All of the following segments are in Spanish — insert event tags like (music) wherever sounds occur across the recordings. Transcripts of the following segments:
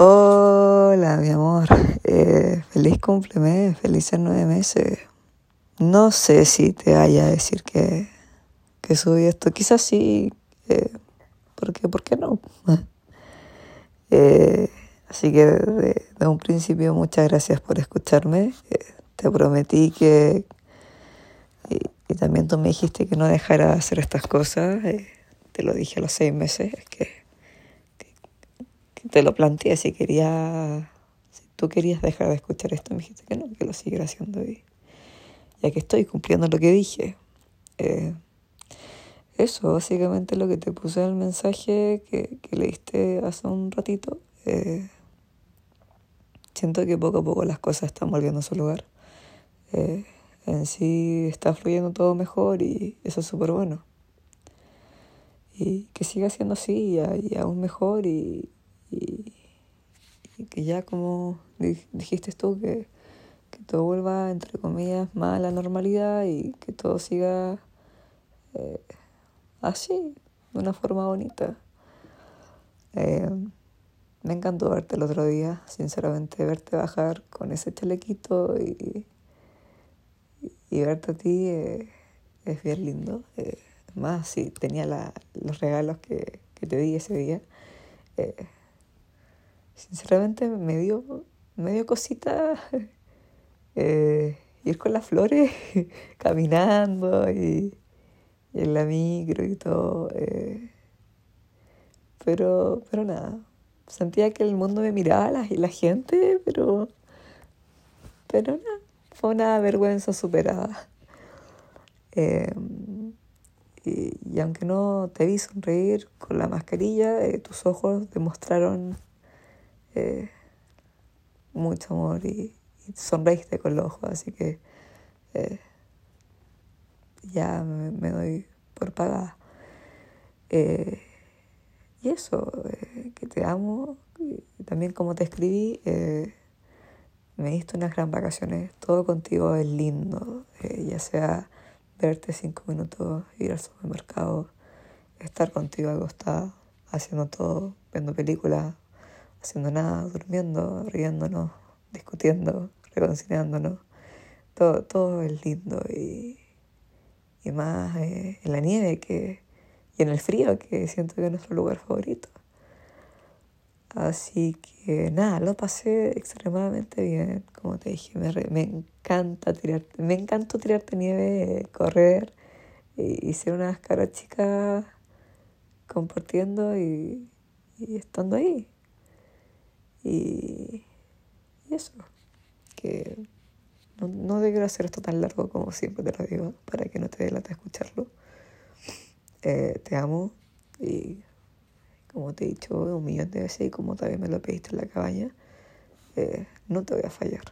Hola, mi amor. Eh, feliz cumplemes, felices nueve meses. No sé si te vaya a decir que, que subí esto. Quizás sí, eh, porque, ¿por qué no? (laughs) eh, así que de, un principio, muchas gracias por escucharme. Eh, te prometí que... Y, también tú me dijiste que no dejara de hacer estas cosas. Eh, te lo dije a los seis meses. que te lo planteé si quería, si tú querías dejar de escuchar esto, me dijiste que no, que lo siguiera haciendo y ya que estoy cumpliendo lo que dije. Eh, eso, básicamente lo que te puse en el mensaje que, que leíste hace un ratito. Eh, siento que poco a poco las cosas están volviendo a su lugar. Eh, en sí está fluyendo todo mejor y eso es súper bueno. Y que siga siendo así y, y aún mejor y, y, que ya como dijiste tú, que, que, todo vuelva, entre comillas, más a la normalidad y que todo siga eh, así, de una forma bonita. Eh, me encantó verte el otro día, sinceramente, verte bajar con ese chalequito y, y, verte a ti eh, es bien lindo. Eh, más, si tenía la, los regalos que, que, te di ese día. Sinceramente me dio, me cosita (laughs) eh, ir con las flores (laughs) caminando y, y, en la micro y todo. Eh, pero, pero nada, sentía que el mundo me miraba la, la gente, pero, pero nada, fue una vergüenza superada. Y, y, aunque no te vi sonreír con la mascarilla, eh, tus ojos demostraron eh, mucho amor y, y, sonreíste con los ojos, así que eh, ya me, me, doy por pagada. Eh, y eso, eh, que te amo, y también como te escribí, me diste unas gran vacaciones, todo contigo es lindo, ya sea verte cinco minutos, ir al supermercado, estar contigo acostada, haciendo todo, viendo películas, haciendo nada, durmiendo, riéndonos, discutiendo, reconciliándonos. Todo, todo es lindo y, y más eh, en la nieve que, y en el frío, que siento que es nuestro lugar favorito. Así que nada, lo pasé extremadamente bien, como te dije, me, me encanta tirar, me encantó tirarte nieve, correr y, y ser unas caras chicas compartiendo y, y estando ahí. Y, eso, que no, no debió hacer esto tan largo como siempre te lo digo, para que no te dé lata escucharlo. Eh, te amo y como te he dicho un millón de veces y como también me lo pediste en la cabaña, eh, no te voy a fallar,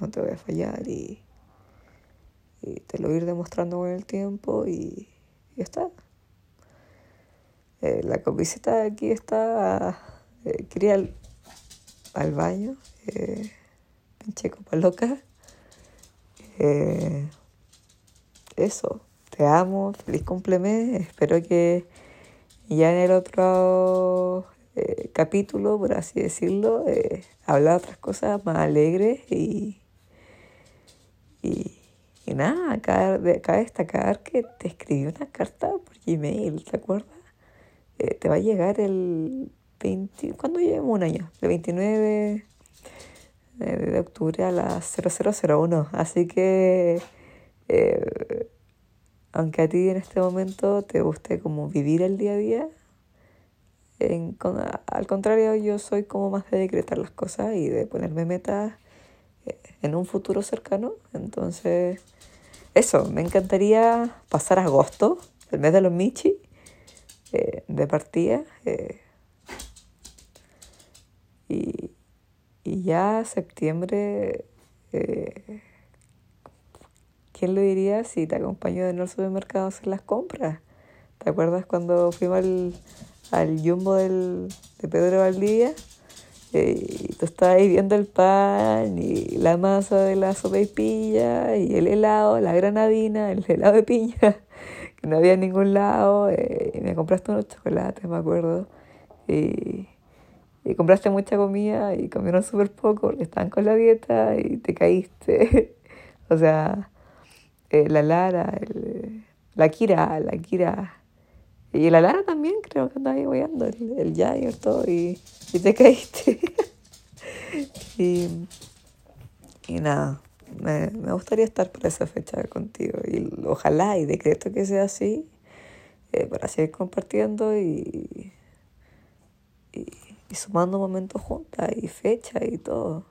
no te voy a fallar y, y te lo voy a ir demostrando con el tiempo y, y está. Eh, la camiseta aquí está, eh, quería al, baño, eh, pinche copa loca. Eh, eso, te amo, feliz cumpleaños, espero que ya en el otro eh, capítulo, por así decirlo, eh, hablar otras cosas más alegres y, y, y nada, acá, acá destacar que te escribí una carta por Gmail, ¿te acuerdas? Eh, te va a llegar el 20, ¿cuándo llevamos un año? El 29 de, de octubre a las 0001, así que... Eh, aunque a ti en este momento te guste como vivir el día a día, al contrario yo soy como más de decretar las cosas y de ponerme metas eh, en un futuro cercano. Entonces, eso, me encantaría pasar agosto, el mes de los Michi, eh, de partida. Y, y ya septiembre eh, ¿Quién lo diría si te acompaño de al supermercado a hacer las compras? ¿Te acuerdas cuando fuimos al, al del, de Pedro Valdivia? Eh, y tú estabas ahí viendo el pan y la masa de la sopa y pilla y el helado, la granadina, el helado de piña, (laughs) que no había en ningún lado. Eh, y me compraste unos chocolates, me acuerdo. Y, y compraste mucha comida y comieron súper poco porque estaban con la dieta y te caíste. (laughs) o sea, eh, la Lara, el, la Kira, la Kira. Y la Lara también creo que andaba ahí guiando, el, el Jair, todo, y, y te caíste. (laughs) y, y nada, me, me, gustaría estar por esa fecha contigo. Y ojalá y decreto que sea así, eh, para seguir compartiendo y, y sumando momentos juntas y fechas y todo.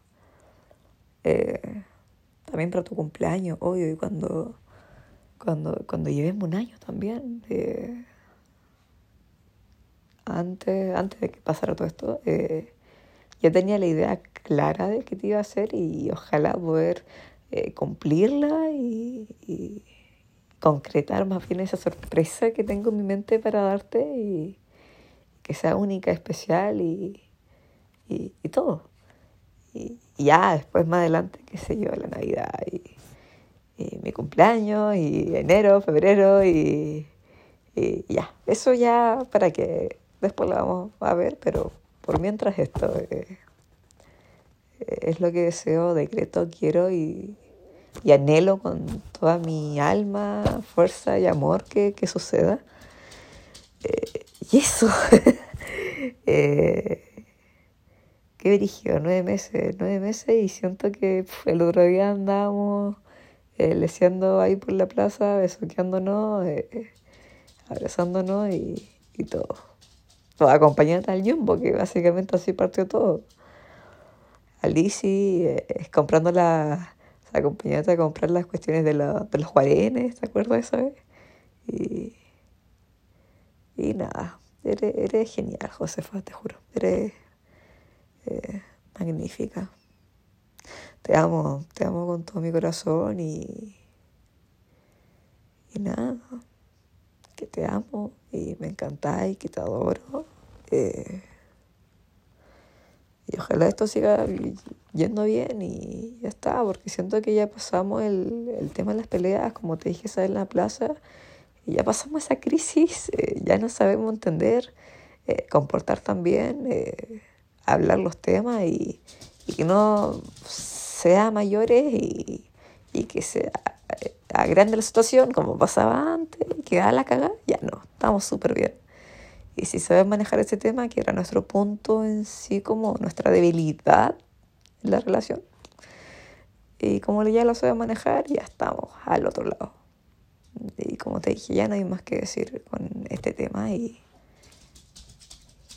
Eh, también para tu cumpleaños, obvio, y cuando, cuando, cuando llevemos un año también. Eh, antes, antes de que pasara todo esto, eh, ya tenía la idea clara de qué te iba a hacer y ojalá poder eh, cumplirla y, y, concretar más bien esa sorpresa que tengo en mi mente para darte y, que sea única, especial y, y, y todo. Y, ya después más adelante, qué sé yo, la Navidad y, mi cumpleaños y enero, febrero y, y, ya. Eso ya para que después lo vamos a ver, pero por mientras esto eh, es lo que deseo, decreto, quiero y, y anhelo con toda mi alma, fuerza y amor que, que suceda. Eh, y eso, (laughs) eh, qué dirigió, nueve meses, nueve meses y siento que el otro día andábamos eh, leseando ahí por la plaza, besoqueándonos, eh, abrazándonos y, y todo. O acompañando al Jumbo, que básicamente así partió todo. Alicia eh, comprando la, acompañándote a comprar las cuestiones de, la, de los juarenes, ¿te acuerdas de eso? Eh? Y, y nada, eres, eres genial, Josefa, te juro. Eres eh, magnífica. Te amo, te amo con todo mi corazón y, y nada, que te amo y me encantáis, que te adoro. Eh, y ojalá esto siga yendo bien y ya está, porque siento que ya pasamos el, el tema de las peleas, como te dije, en la plaza y ya pasamos esa crisis, eh, ya no sabemos entender, eh, comportar también, eh, hablar los temas y, que no sea mayores y, y que sea agrande la situación como pasaba antes, que da la cagada, ya no, estamos súper bien. Y si sabes manejar ese tema, que era nuestro punto en sí como nuestra debilidad en la relación, y como ya lo sabes manejar, ya estamos al otro lado. Y como te dije, ya no hay más que decir con este tema. Y,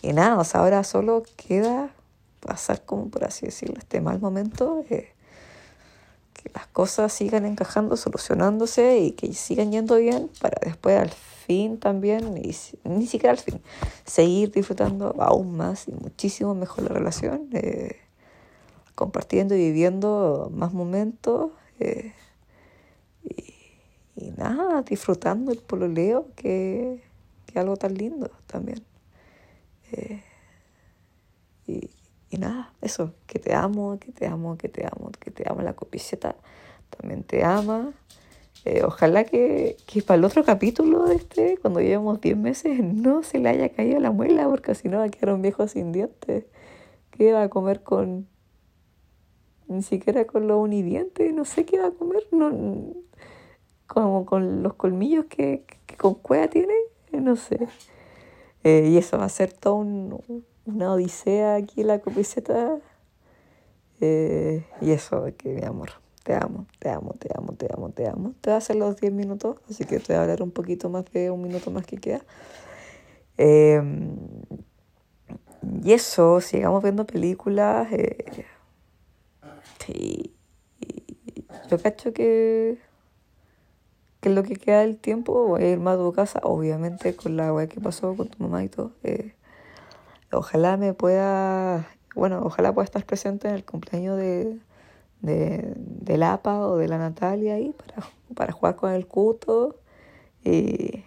y nada, o sea, ahora solo queda pasar, como por así decirlo, este mal momento. Que las cosas sigan encajando, solucionándose y que sigan yendo bien para después al fin también, y ni siquiera al fin, seguir disfrutando aún más y muchísimo mejor la relación, eh, compartiendo y viviendo más momentos. Eh, y nada, disfrutando el pololeo, que, que algo tan lindo también. Eh, y, y, nada, eso, que te amo, que te amo, que te amo, que te amo la copiceta, también te ama. Eh, ojalá que, que, para el otro capítulo este, cuando llevamos 10 meses, no se le haya caído la muela, porque si no va a quedar un viejo sin dientes. ¿Qué va a comer con.? Ni siquiera con los unidientes, no sé qué va a comer. No, como con los colmillos que, que con cueva tiene, no sé. Eh, y eso va a ser toda un, una odisea aquí en la copiceta. Eh, y eso, que mi amor, te amo, te amo, te amo, te amo, te amo. Te voy a hacer los 10 minutos, así que te voy a hablar un poquito más de un minuto más que queda. Eh, y eso, sigamos viendo películas. Eh, sí, yo cacho que que es lo que queda del tiempo, voy a ir más a tu casa, obviamente con la weá que pasó con tu mamá y todo. Eh, ojalá me pueda, bueno, ojalá pueda estar presente en el cumpleaños de, de, de la APA o de la Natalia ahí para, para jugar con el cuto y,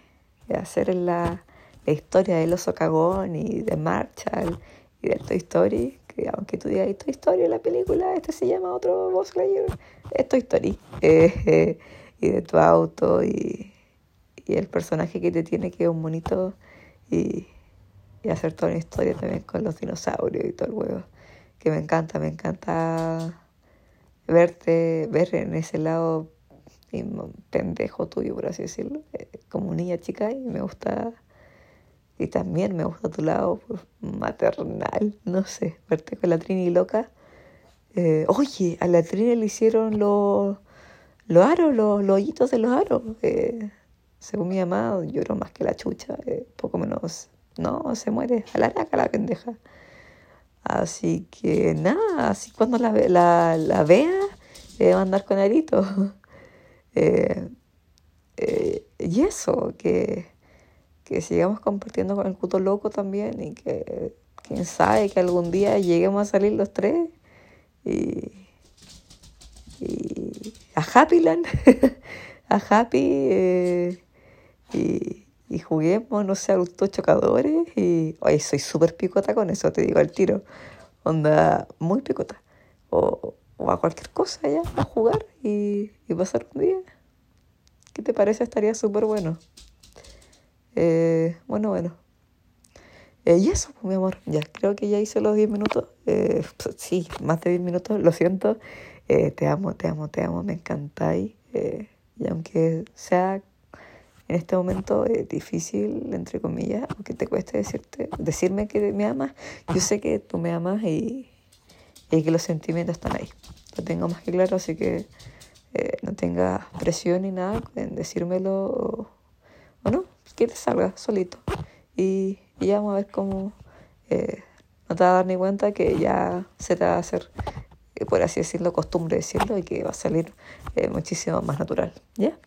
y hacer la, historia del oso cagón y de Marshall y de Toy Story. Que aunque tú digas Toy Story la película, este se llama otro Buzz Lightyear, es Toy Story. (laughs) Eh, eh, y de tu auto y, y, el personaje que te tiene que es un monito y, y hacer toda una historia también con los dinosaurios y todo el huevo. Que me encanta, me encanta verte, ver en ese lado pendejo tuyo, por así decirlo, eh, como niña chica y me gusta, y también me gusta tu lado pues, maternal, no sé, verte con la Trini loca. Eh, oye, a la Trini le hicieron los, los aros, los, los hoyitos de los aros. Eh, según mi mamá, lloró más que la chucha, poco menos, no, se muere a la raca la pendeja. Así que nada, así cuando la, la, la vea, va a andar con arito. (laughs) Eh, eh, y eso, que, que sigamos compartiendo con el puto loco también y que quién sabe que algún día lleguemos a salir los tres y a Happyland, (laughs) a Happy eh, y, y, juguemos, no sé, autos chocadores y, oye, soy súper picota con eso, te digo al tiro, onda muy picota. O, o a cualquier cosa ya, a jugar y, y pasar un día. ¿Qué te parece? Estaría súper bueno. Eh, bueno, bueno. Eh, y eso, pues, mi amor, ya creo que ya hice los 10 minutos. Eh, sí, más de 10 minutos, lo siento. Te amo, te amo, te amo, me encantáis. y aunque sea en este momento difícil, entre comillas, aunque te cueste decirte, decirme que me amas, yo sé que tú me amas y, y que los sentimientos están ahí lo tengo más que claro, así que eh, no tengas presión ni nada en decírmelo o, no, que te salga solito. Y, ya vamos a ver cómo eh, no te vas a dar ni cuenta que ya se te va a hacer, eh, por así decirlo, costumbre decirlo y que va a salir muchísimo más natural. ¿Ya?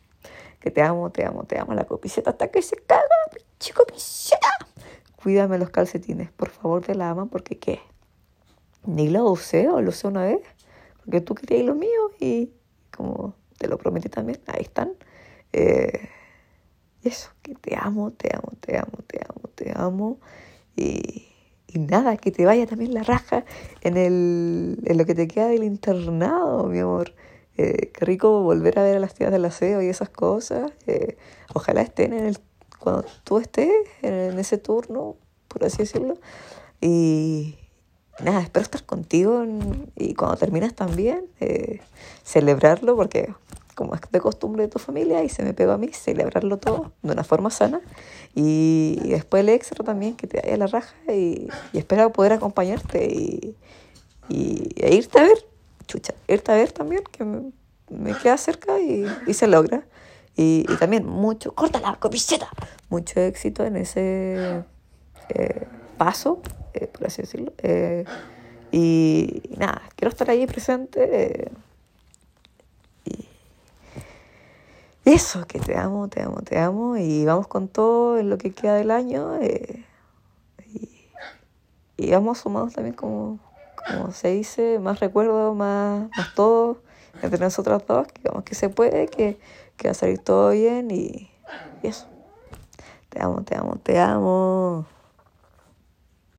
Que te amo, te amo, te amo la copiceta hasta que se caga, chico copiceta. Cuídame los calcetines, por favor, te la aman porque ¿qué? Ni lo usé o lo usé una vez porque tú querías lo mío y como te lo prometí también, ahí están. Eh, eso, que te amo, te amo, te amo, te amo, te amo. Y, y nada, que te vaya también la raja en, el, en lo que te queda del internado, mi amor. Eh, qué rico volver a ver a las tías del aseo y esas cosas. Eh, ojalá estén en el, cuando tú estés en ese turno, por así decirlo. Y, nada, espero estar contigo y cuando terminas también, eh, celebrarlo, porque como es de costumbre de tu familia y se me pegó a mí, celebrarlo todo de una forma sana. Y, después el extra también, que te vaya la raja y, espero poder acompañarte y, y, e irte a ver, chucha, irte a ver también, que me, queda cerca y, se logra. Y, también mucho, corta la copiceta, mucho éxito en ese eh, paso eh, por así decirlo. Eh, y, nada, quiero estar ahí presente. Eh, y eso, que te amo, te amo, te amo. Y vamos con todo en lo que queda del año. y, y, vamos sumados también, como, como se dice, más recuerdos, más, más todo entre nosotras dos. Que, que se puede, que, que va a salir todo bien. y eso. Te amo, te amo, te amo.